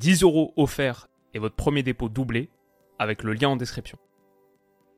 10 euros offerts et votre premier dépôt doublé avec le lien en description.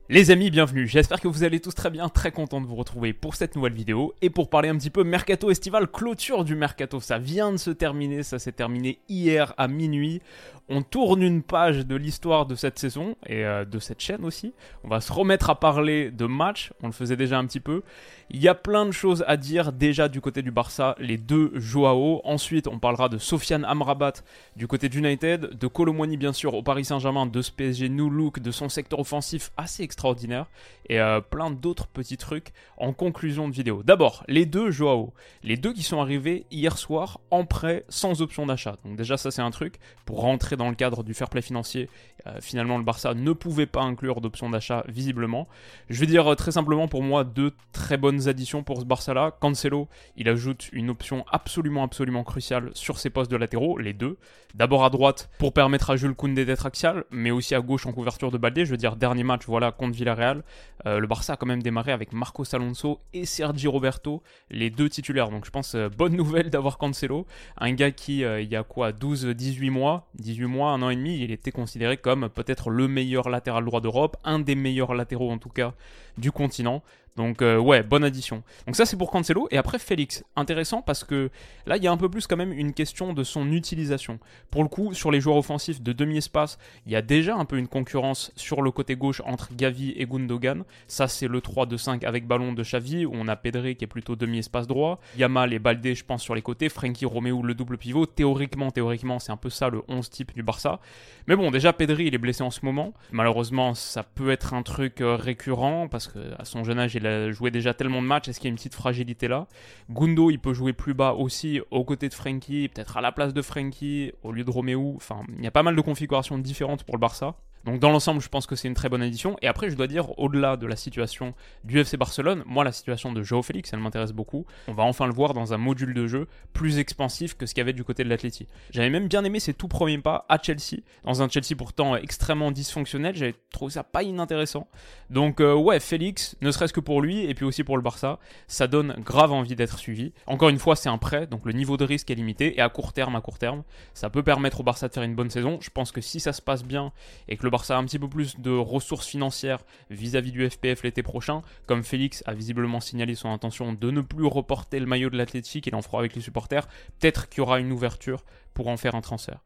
Les amis, bienvenue. J'espère que vous allez tous très bien, très content de vous retrouver pour cette nouvelle vidéo et pour parler un petit peu mercato estival, clôture du mercato. Ça vient de se terminer, ça s'est terminé hier à minuit. On tourne une page de l'histoire de cette saison et euh, de cette chaîne aussi. On va se remettre à parler de matchs, on le faisait déjà un petit peu. Il y a plein de choses à dire déjà du côté du Barça, les deux Joao. Ensuite, on parlera de Sofiane Amrabat du côté d'United, de Colomwani bien sûr au Paris Saint-Germain, de ce PSG New Look, de son secteur offensif assez extraordinaire et euh, plein d'autres petits trucs en conclusion de vidéo. D'abord, les deux Joao, les deux qui sont arrivés hier soir en prêt sans option d'achat. Donc déjà ça c'est un truc pour rentrer dans le cadre du fair play financier. Euh, finalement le Barça ne pouvait pas inclure d'option d'achat visiblement. Je vais dire euh, très simplement pour moi deux très bonnes additions pour ce Barça là. Cancelo, il ajoute une option absolument absolument cruciale sur ses postes de latéraux, les deux. D'abord à droite pour permettre à Jules Koundé d'être axial, mais aussi à gauche en couverture de Baldé. Je veux dire dernier match voilà Villarreal. Euh, le Barça a quand même démarré avec Marcos Alonso et Sergi Roberto, les deux titulaires. Donc je pense euh, bonne nouvelle d'avoir Cancelo, un gars qui euh, il y a quoi 12 18 mois, 18 mois, un an et demi, il était considéré comme peut-être le meilleur latéral droit d'Europe, un des meilleurs latéraux en tout cas du continent. Donc euh, ouais, bonne addition. Donc ça c'est pour Cancelo et après Félix, intéressant parce que là il y a un peu plus quand même une question de son utilisation. Pour le coup, sur les joueurs offensifs de demi-espace, il y a déjà un peu une concurrence sur le côté gauche entre Gavi et Gundogan. Ça c'est le 3-2-5 avec ballon de Xavi où on a Pedri qui est plutôt demi-espace droit, Yamal et Baldé je pense sur les côtés, Frankie Romeo le double pivot. Théoriquement, théoriquement, c'est un peu ça le 11 type du Barça. Mais bon, déjà Pedri il est blessé en ce moment. Malheureusement, ça peut être un truc euh, récurrent parce que à son jeune âge il a joué déjà tellement de matchs, est-ce qu'il y a une petite fragilité là? Gundo, il peut jouer plus bas aussi, aux côtés de Frankie, peut-être à la place de Frankie, au lieu de Roméo. Enfin, il y a pas mal de configurations différentes pour le Barça. Donc dans l'ensemble, je pense que c'est une très bonne addition. Et après, je dois dire, au-delà de la situation du FC Barcelone, moi, la situation de Joao Félix, elle m'intéresse beaucoup. On va enfin le voir dans un module de jeu plus expansif que ce qu'il y avait du côté de l'Atleti. J'avais même bien aimé ses tout premiers pas à Chelsea, dans un Chelsea pourtant extrêmement dysfonctionnel. J'avais trouvé ça pas inintéressant. Donc euh, ouais, Félix, ne serait-ce que pour lui et puis aussi pour le Barça, ça donne grave envie d'être suivi. Encore une fois, c'est un prêt, donc le niveau de risque est limité. Et à court terme, à court terme, ça peut permettre au Barça de faire une bonne saison. Je pense que si ça se passe bien et que le Barça a un petit peu plus de ressources financières vis-à-vis du FPF l'été prochain, comme Félix a visiblement signalé son intention de ne plus reporter le maillot de l'Athletic, il en fera avec les supporters, peut-être qu'il y aura une ouverture pour en faire un transfert.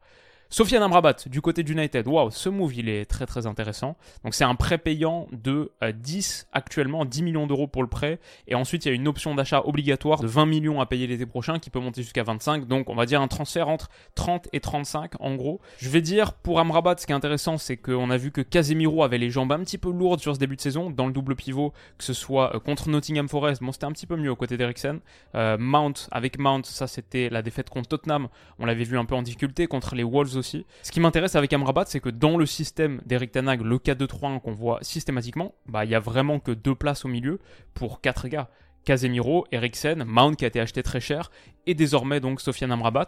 Sofiane Amrabat du côté d'United, waouh, ce move il est très très intéressant. Donc c'est un prêt payant de 10 actuellement, 10 millions d'euros pour le prêt. Et ensuite il y a une option d'achat obligatoire de 20 millions à payer l'été prochain qui peut monter jusqu'à 25. Donc on va dire un transfert entre 30 et 35 en gros. Je vais dire pour Amrabat, ce qui est intéressant c'est qu'on a vu que Casemiro avait les jambes un petit peu lourdes sur ce début de saison dans le double pivot, que ce soit euh, contre Nottingham Forest, bon c'était un petit peu mieux au côté d'Eriksen. Euh, Mount, avec Mount, ça c'était la défaite contre Tottenham, on l'avait vu un peu en difficulté contre les Wolves Ce qui m'intéresse avec Amrabat, c'est que dans le système d'Eric Tanag, le 4-2-3-1 qu'on voit systématiquement, bah il y a vraiment que deux places au milieu pour quatre gars. Casemiro, Eriksen, Mount qui a été acheté très cher, et désormais donc Sofiane Amrabat.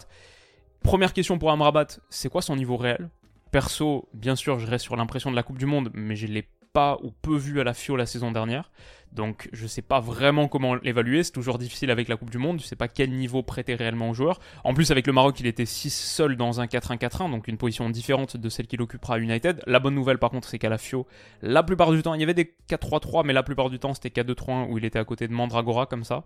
Première question pour Amrabat, c'est quoi son niveau réel? Perso, bien sûr, je reste sur l'impression de la Coupe du Monde, mais je l'ai pas ou peu vu à la FIO la saison dernière. Donc je sais pas vraiment comment l'évaluer, c'est toujours difficile avec la Coupe du Monde, je sais pas quel niveau prêter réellement aux joueurs. En plus avec le Maroc, il était 6 seul dans un 4-1-4-1, donc une position différente de celle qu'il occupera à United. La bonne nouvelle par contre, c'est qu'à la FIO, la plupart du temps, il y avait des 4-3-3, mais la plupart du temps c'était 4-2-3-1 où il était à côté de Mandragora comme ça.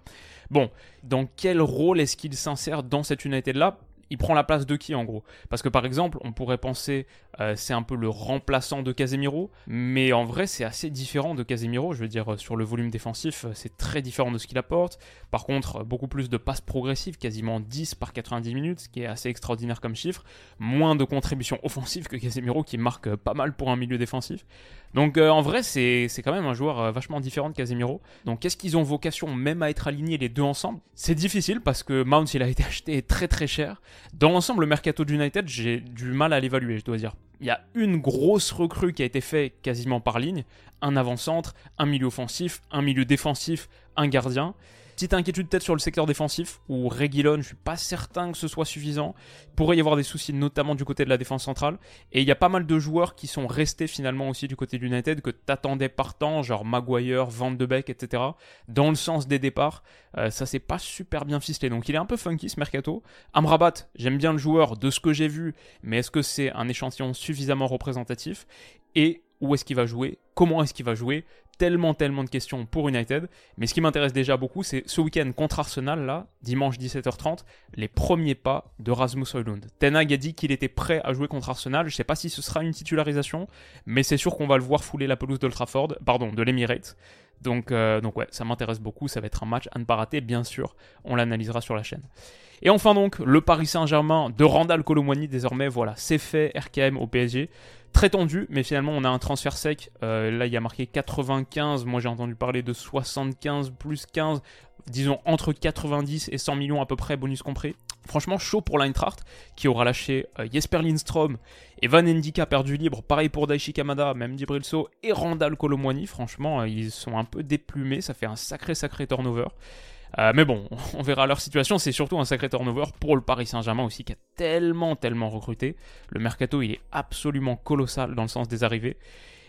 Bon, dans quel rôle est-ce qu'il s'insère dans cette United là il prend la place de qui en gros? Parce que par exemple, on pourrait penser euh, c'est un peu le remplaçant de Casemiro, mais en vrai c'est assez différent de Casemiro. Je veux dire, sur le volume défensif, c'est très différent de ce qu'il apporte. Par contre, beaucoup plus de passes progressives, quasiment 10 par 90 minutes, ce qui est assez extraordinaire comme chiffre. Moins de contributions offensives que Casemiro qui marque pas mal pour un milieu défensif. Donc euh, en vrai, c'est quand même un joueur euh, vachement différent de Casemiro. Donc est-ce qu'ils ont vocation même à être alignés les deux ensemble? C'est difficile parce que Mount, il a été acheté très très cher. Dans l'ensemble, le mercato d'United, j'ai du mal à l'évaluer, je dois dire. Il y a une grosse recrue qui a été faite quasiment par ligne. Un avant-centre, un milieu offensif, un milieu défensif, un gardien. Petite inquiétude peut-être sur le secteur défensif, où Reguilon, je suis pas certain que ce soit suffisant. Il pourrait y avoir des soucis, notamment du côté de la défense centrale. Et il y a pas mal de joueurs qui sont restés finalement aussi du côté de United, que t'attendais partant, genre Maguire, Van de Beek, etc. Dans le sens des départs, euh, ça s'est pas super bien ficelé. Donc il est un peu funky ce mercato. Amrabat, j'aime bien le joueur de ce que j'ai vu, mais est-ce que c'est un échantillon suffisamment représentatif? Et où est-ce qu'il va jouer Comment est-ce qu'il va jouer tellement, tellement de questions pour United. Mais ce qui m'intéresse déjà beaucoup, c'est ce week-end contre Arsenal, là, dimanche 17h30, les premiers pas de Rasmus Højlund. Ten Hag a dit qu'il était prêt à jouer contre Arsenal. Je sais pas si ce sera une titularisation, mais c'est sûr qu'on va le voir fouler la pelouse de Trafford, pardon, de l'Emirates. Donc, euh, donc ouais, ça m'intéresse beaucoup. Ça va être un match à ne pas rater, bien sûr. On l'analysera sur la chaîne. Et enfin donc, le Paris Saint-Germain de Randall Colomwani, désormais, voilà, c'est fait, RKM au PSG très tendu, mais finalement on a un transfert sec. Euh, là il y a marqué 95, moi j'ai entendu parler de 75 plus 15, disons entre 90 et 100 millions à peu près, bonus compris. Franchement chaud pour l'Eintracht qui aura lâché euh, Jesper Lindstrom et Van Endika perdu libre. Pareil pour Daichi Kamada, même Dibrilso et Randall Colomwani. Franchement euh, ils sont un peu déplumés, ça fait un sacré sacré turnover. Euh, mais bon, on verra leur situation. C'est surtout un sacré turnover pour le Paris Saint-Germain aussi, qui a tellement, tellement recruté. Le mercato, il est absolument colossal dans le sens des arrivées.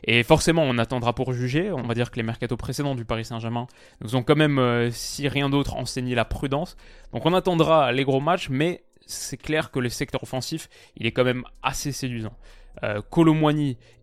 Et forcément, on attendra pour juger. On va dire que les mercatos précédents du Paris Saint-Germain nous ont quand même, euh, si rien d'autre, enseigné la prudence. Donc on attendra les gros matchs, mais c'est clair que le secteur offensif, il est quand même assez séduisant. Euh,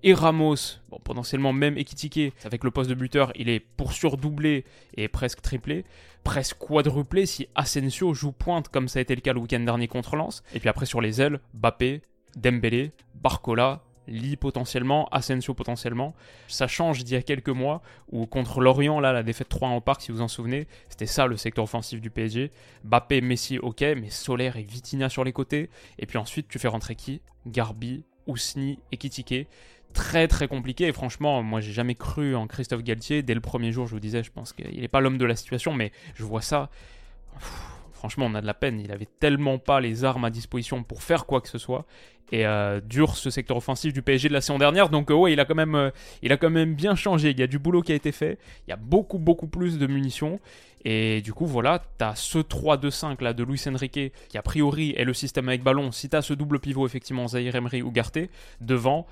et Ramos, potentiellement même Ekitike, avec le poste de buteur, il est pour sûr doublé et presque triplé, presque quadruplé si Asensio joue pointe comme ça a été le cas le week-end dernier contre Lens. Et puis après sur les ailes, Bappé, Dembélé, Barcola, Lee potentiellement, Asensio potentiellement. Ça change d'il y a quelques mois où contre Lorient, là, la défaite 3 en parc, si vous en souvenez, c'était ça le secteur offensif du PSG. Bappé, Messi, ok, mais Solaire et Vitinha sur les côtés. Et puis ensuite, tu fais rentrer qui? Garbi, Ousni et Kitike. Très très compliqué et franchement, moi j'ai jamais cru en Christophe Galtier. Dès le premier jour, je vous disais, je pense qu'il n'est pas l'homme de la situation, mais je vois ça franchement, on a de la peine. Il avait tellement pas les armes à disposition pour faire quoi que ce soit. Et euh, dur ce secteur offensif du PSG de la saison dernière. Donc, euh, ouais, il a, quand même, euh, il a quand même bien changé. Il y a du boulot qui a été fait. Il y a beaucoup, beaucoup plus de munitions. Et du coup, voilà, tu as ce 3-2-5 là de Luis Enrique qui, a priori, est le système avec ballon. Si tu as ce double pivot, effectivement, Zahir Emery ou Garté, devant,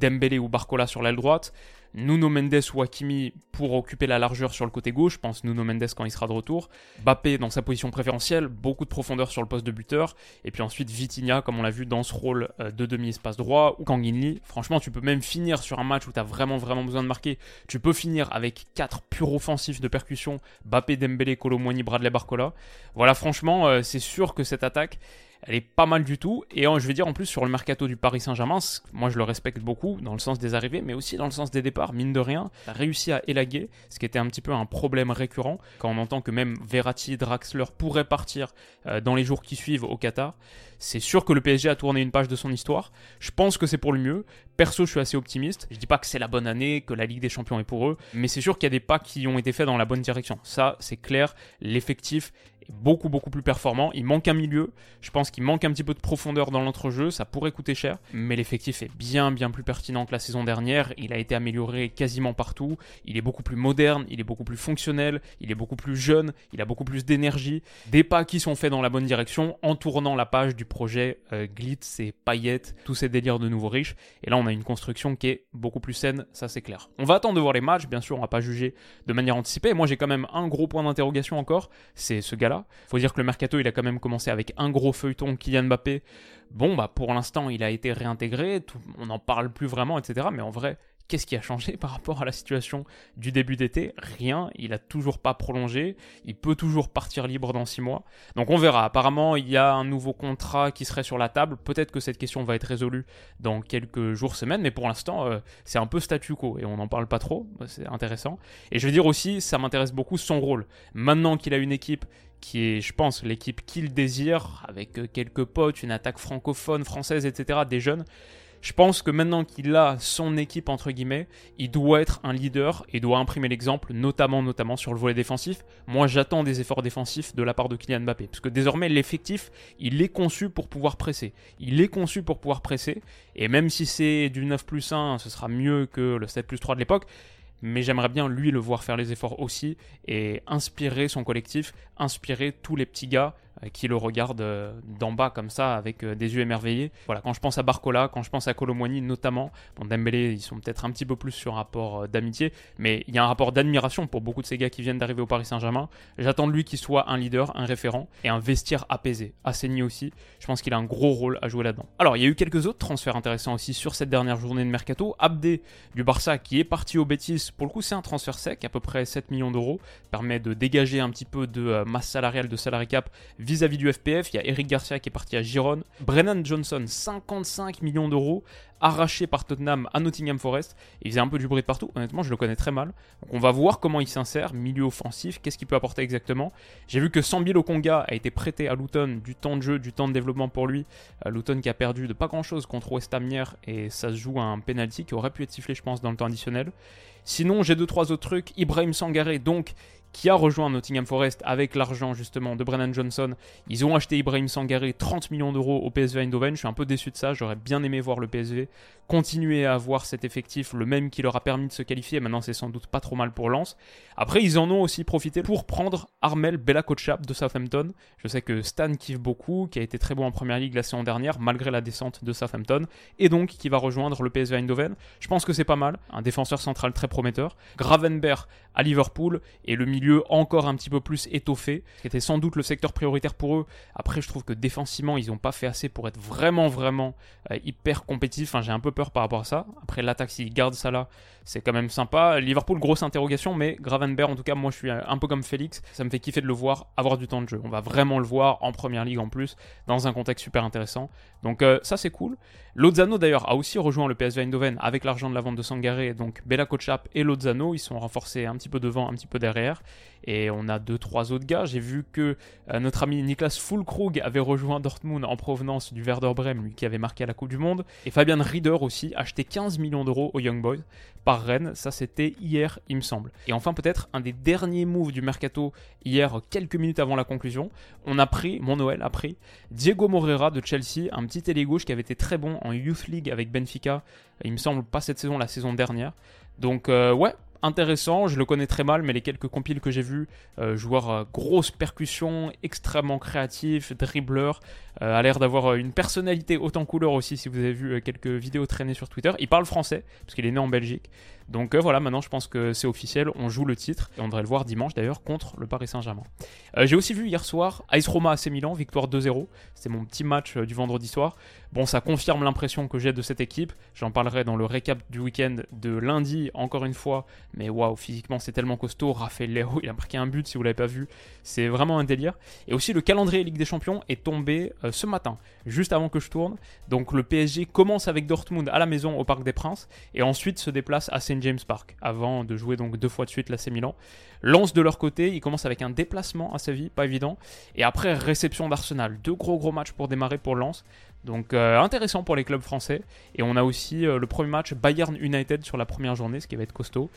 Dembélé ou Barcola sur l'aile droite. Nuno Mendes ou Hakimi pour occuper la largeur sur le côté gauche, je pense Nuno Mendes quand il sera de retour, Bappé dans sa position préférentielle, beaucoup de profondeur sur le poste de buteur, et puis ensuite Vitinha comme on l'a vu dans ce rôle de demi-espace droit, ou Kanginli. Franchement, tu peux même finir sur un match où tu as vraiment vraiment besoin de marquer, tu peux finir avec 4 purs offensifs de percussion, Bappé, Dembélé, Colomwani, Bradley Barcola. Voilà, franchement, euh, c'est sûr que cette attaque, elle est pas mal du tout. Et je vais dire en plus sur le mercato du Paris Saint-Germain, moi je le respecte beaucoup dans le sens des arrivées, mais aussi dans le sens des départs. Mine de rien, a réussi à élaguer, ce qui était un petit peu un problème récurrent quand on entend que même Verratti, Draxler pourraient partir euh, dans les jours qui suivent au Qatar. C'est sûr que le PSG a tourné une page de son histoire. Je pense que c'est pour le mieux. Perso, je suis assez optimiste. Je dis pas que c'est la bonne année, que la Ligue des Champions est pour eux, mais c'est sûr qu'il y a des pas qui ont été faits dans la bonne direction. Ça, c'est clair. L'effectif beaucoup beaucoup plus performant. Il manque un milieu. Je pense qu'il manque un petit peu de profondeur dans l'entrejeu. Ça pourrait coûter cher. Mais l'effectif est bien bien plus pertinent que la saison dernière. Il a été amélioré quasiment partout. Il est beaucoup plus moderne. Il est beaucoup plus fonctionnel. Il est beaucoup plus jeune. Il a beaucoup plus d'énergie. Des pas qui sont faits dans la bonne direction en tournant la page du projet euh, Glitz et paillettes, tous ces délires de nouveaux riches. Et là, on a une construction qui est beaucoup plus saine. Ça, c'est clair. On va attendre de voir les matchs. Bien sûr, on va pas juger de manière anticipée. Moi, j'ai quand même un gros point d'interrogation encore. C'est ce gars-là faut dire que le mercato, il a quand même commencé avec un gros feuilleton Kylian Mbappé. Bon, bah pour l'instant, il a été réintégré, on n'en parle plus vraiment, etc. Mais en vrai, Qu'est-ce qui a changé par rapport à la situation du début d'été? Rien, il a toujours pas prolongé, il peut toujours partir libre dans 6 mois. Donc on verra, apparemment il y a un nouveau contrat qui serait sur la table, peut-être que cette question va être résolue dans quelques jours, semaines, mais pour l'instant euh, c'est un peu statu quo et on n'en parle pas trop, c'est intéressant. Et je veux dire aussi, ça m'intéresse beaucoup son rôle. Maintenant qu'il a une équipe qui est, je pense, l'équipe qu'il désire, avec euh, quelques potes, une attaque francophone, française, etc., des jeunes, je pense que maintenant qu'il a son équipe entre guillemets, il doit être un leader et doit imprimer l'exemple, notamment sur le volet défensif. Moi, j'attends des efforts défensifs de la part de Kylian Mbappé, parce que désormais l'effectif, il est conçu pour pouvoir presser. Il est conçu pour pouvoir presser, et même si c'est du 9 plus 1, ce sera mieux que le 7 plus 3 de l'époque mais j'aimerais bien lui le voir faire les efforts aussi et inspirer son collectif, inspirer tous les petits gars qui le regardent euh, d'en bas comme ça avec euh, des yeux émerveillés. Voilà, quand je pense à Barcola, quand je pense à Colomwani notamment, bon Dembélé, ils sont peut-être un petit peu plus sur un rapport d'amitié, mais il y a un rapport d'admiration pour beaucoup de ces gars qui viennent d'arriver au Paris Saint-Germain. J'attends de lui qu'il soit un leader, un référent et un vestiaire apaisé, assaini aussi. Je pense qu'il a un gros rôle à jouer là-dedans. Alors, il y a eu quelques autres transferts intéressants aussi sur cette dernière journée de mercato. Abdé du Barça qui est parti au Betis, pour le coup, c'est un transfert sec, à peu près 7 millions d'euros, permet de dégager un petit peu de masse salariale de salary cap vis-à-vis du FPF. Il y a Eric Garcia qui est parti à Gironne. Brennan Johnson, 55 millions d'euros, arraché par Tottenham à Nottingham Forest. Il faisait un peu du bruit de partout. Honnêtement, je le connais très mal. Donc on va voir comment il s'insère. Milieu offensif, qu'est-ce qu'il peut apporter exactement. J'ai vu que Sambil Okonga a été prêté à Luton, du temps de jeu, du temps de développement pour lui. Euh, Luton qui a perdu de pas grand-chose contre West Ham hier et ça se joue à un penalty qui aurait pu être sifflé, je pense, dans le temps additionnel. Sinon, j'ai deux trois autres trucs. Ibrahim Sangaré, donc qui a rejoint Nottingham Forest avec l'argent justement de Brennan Johnson. Ils ont acheté Ibrahim Sangaré 30 millions d'euros au PSV Eindhoven. Je suis un peu déçu de ça. J'aurais bien aimé voir le PSV continuer à avoir cet effectif, le même qui leur a permis de se qualifier. Maintenant, c'est sans doute pas trop mal pour Lens. Après, ils en ont aussi profité pour prendre Armel Bella de Southampton. Je sais que Stan kiffe beaucoup, qui a été très bon en première ligue la saison dernière, malgré la descente de Southampton, et donc qui va rejoindre le PSV Eindhoven. Je pense que c'est pas mal. Un défenseur central très prometteur. Gravenberg à Liverpool et le milieu encore un petit peu plus étoffé, qui était sans doute le secteur prioritaire pour eux. Après, je trouve que défensivement, ils n'ont pas fait assez pour être vraiment, vraiment euh, hyper compétitifs. J'ai un peu peur par rapport à ça. Après, l'attaque, s'ils gardent ça là, c'est quand même sympa. Liverpool, grosse interrogation, mais Gravenberg, en tout cas, moi, je suis un peu comme Félix. Ça me fait kiffer de le voir avoir du temps de jeu. On va vraiment le voir en première ligue en plus, dans un contexte super intéressant. Donc, euh, ça, c'est cool. Lozano, d'ailleurs, a aussi rejoint le PSV Eindhoven avec l'argent de la vente de Sangaré. Donc, Bella Kochap et Lozano, ils sont renforcés un petit peu devant, un petit peu derrière. Et on a deux, trois autres gars. J'ai vu que euh, notre ami Niklas Fulkrug avait rejoint Dortmund en provenance du Werder Bremen, lui qui avait marqué la Coupe du Monde. Et Fabian Rieder aussi, acheté 15 millions d'euros aux Young Boys par Rennes. Ça, c'était hier, il me semble. Et enfin, peut-être un des derniers moves du mercato hier, quelques minutes avant la conclusion. On a pris, mon Noël a pris, Diego Moreira de Chelsea, un petit ailier gauche qui avait été très bon en Youth League avec Benfica. Il me semble pas cette saison, la saison dernière. Donc, euh, ouais, intéressant, je le connais très mal, mais les quelques compiles que j'ai vus, euh, joueur euh, grosse percussion, extrêmement créatif, dribbleur, euh, a l'air d'avoir une personnalité autant couleur aussi, si vous avez vu quelques vidéos traînées sur Twitter. Il parle français, parce qu'il est né en Belgique. Donc voilà, maintenant je pense que c'est officiel, on joue le titre, et on devrait le voir dimanche d'ailleurs contre le Paris Saint-Germain. j'ai aussi vu hier soir Ice Roma AC Milan, victoire 2-0, c'était mon petit match du vendredi soir. Bon, ça confirme l'impression que j'ai de cette équipe, j'en parlerai dans le récap du week-end de lundi, encore une fois, mais waouh, physiquement c'est tellement costaud. Raphaël Léo, il a marqué un but si vous l'avez pas vu. C'est vraiment un délire. Et aussi le calendrier Ligue des Champions est tombé euh, ce matin, juste avant que je tourne. Donc le PSG commence avec Dortmund à la maison au Parc des Princes et ensuite se déplace à St James Park avant de jouer donc deux fois de suite l'AC Milan. Lance de leur côté, ils commencent avec un déplacement à Séville, pas évident. Et après réception d'Arsenal, deux gros gros matchs pour démarrer pour Lens. Donc euh, intéressant pour les clubs français. Et on a aussi euh, le premier match Bayern United sur la première journée, ce qui va être costaud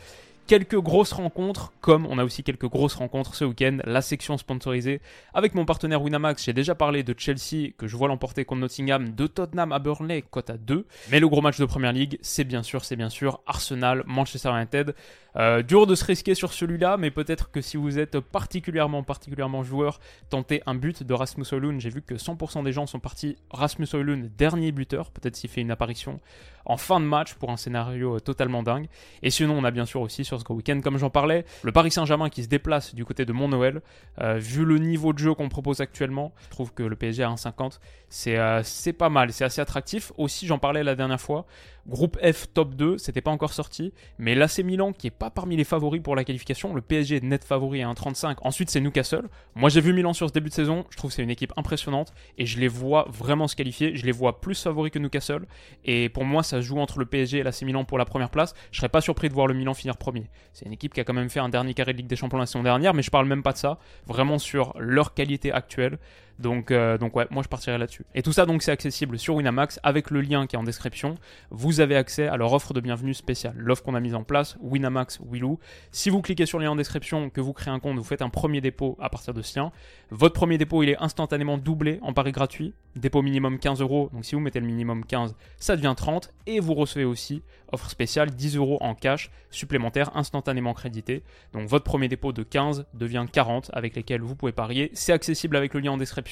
quelques grosses rencontres, comme on a aussi quelques grosses rencontres ce week-end, la section sponsorisée avec mon partenaire Winamax. J'ai déjà parlé de Chelsea que je vois l'emporter contre Nottingham, de Tottenham à Burnley, cote à 2. Mais le gros match de première ligue, c'est bien sûr, c'est bien sûr Arsenal, Manchester United. Euh, dur de se risquer sur celui-là, mais peut-être que si vous êtes particulièrement, particulièrement joueur, tentez un but de Rasmus Højlund. J'ai vu que 100% des gens sont partis Rasmus Højlund, dernier buteur, peut-être s'il fait une apparition en fin de match pour un scénario totalement dingue. Et sinon, on a bien sûr aussi sur ce week-end, comme j'en parlais, le Paris Saint-Germain qui se déplace du côté de Mont-Noël. Euh, vu le niveau de jeu qu'on propose actuellement, je trouve que le PSG à 1,50, c'est euh, c'est pas mal, c'est assez attractif. Aussi, j'en parlais la dernière fois, groupe F top 2, c'était pas encore sorti, mais l'AC Milan qui est pas parmi les favoris pour la qualification, le PSG est net favori à 1,35. Ensuite, c'est Newcastle. Moi, j'ai vu Milan sur ce début de saison, je trouve que c'est une équipe impressionnante et je les vois vraiment se qualifier. Je les vois plus favoris que Newcastle et pour moi, ça joue entre le PSG et l'AC Milan pour la première place. Je serais pas surpris de voir le Milan finir premier. C'est une équipe qui a quand même fait un dernier carré de Ligue des Champions la saison dernière, mais je parle même pas de ça. Vraiment sur leur qualité actuelle. Donc, euh, donc ouais, moi je partirai là-dessus. Et tout ça donc c'est accessible sur Winamax avec le lien qui est en description. Vous avez accès à leur offre de bienvenue spéciale, l'offre qu'on a mise en place, Winamax Willou. Si vous cliquez sur le lien en description, que vous créez un compte, vous faites un premier dépôt à partir de ce lien. Votre premier dépôt il est instantanément doublé en pari gratuit. Dépôt minimum 15 euros, donc si vous mettez le minimum 15, ça devient 30 et vous recevez aussi offre spéciale 10 euros en cash supplémentaire instantanément crédité. Donc votre premier dépôt de 15 devient 40 avec lesquels vous pouvez parier. C'est accessible avec le lien en description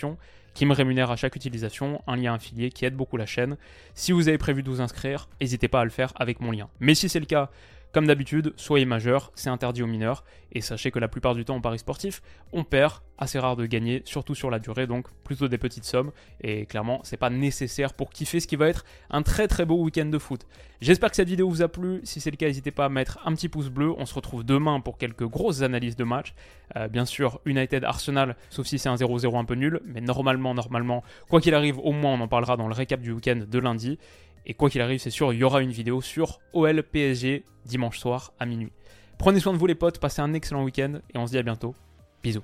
qui me rémunère à chaque utilisation, un lien affilié qui aide beaucoup la chaîne. Si vous avez prévu de vous inscrire, n'hésitez pas à le faire avec mon lien. Mais si c'est le cas, comme d'habitude, soyez majeur, c'est interdit aux mineurs, et sachez que la plupart du temps en paris sportif, on perd, assez rare de gagner, surtout sur la durée, donc plutôt des petites sommes, et clairement, c'est pas nécessaire pour kiffer ce qui va être un très très beau week-end de foot. J'espère que cette vidéo vous a plu, si c'est le cas, n'hésitez pas à mettre un petit pouce bleu, on se retrouve demain pour quelques grosses analyses de match, euh, bien sûr, United Arsenal, sauf si c'est un 0-0 un peu nul, mais normalement, normalement, quoi qu'il arrive, au moins on en parlera dans le récap du week-end de lundi, et quoi qu'il arrive, c'est sûr, il y aura une vidéo sur OL PSG dimanche soir à minuit. Prenez soin de vous les potes, passez un excellent week-end et on se dit à bientôt. Bisous.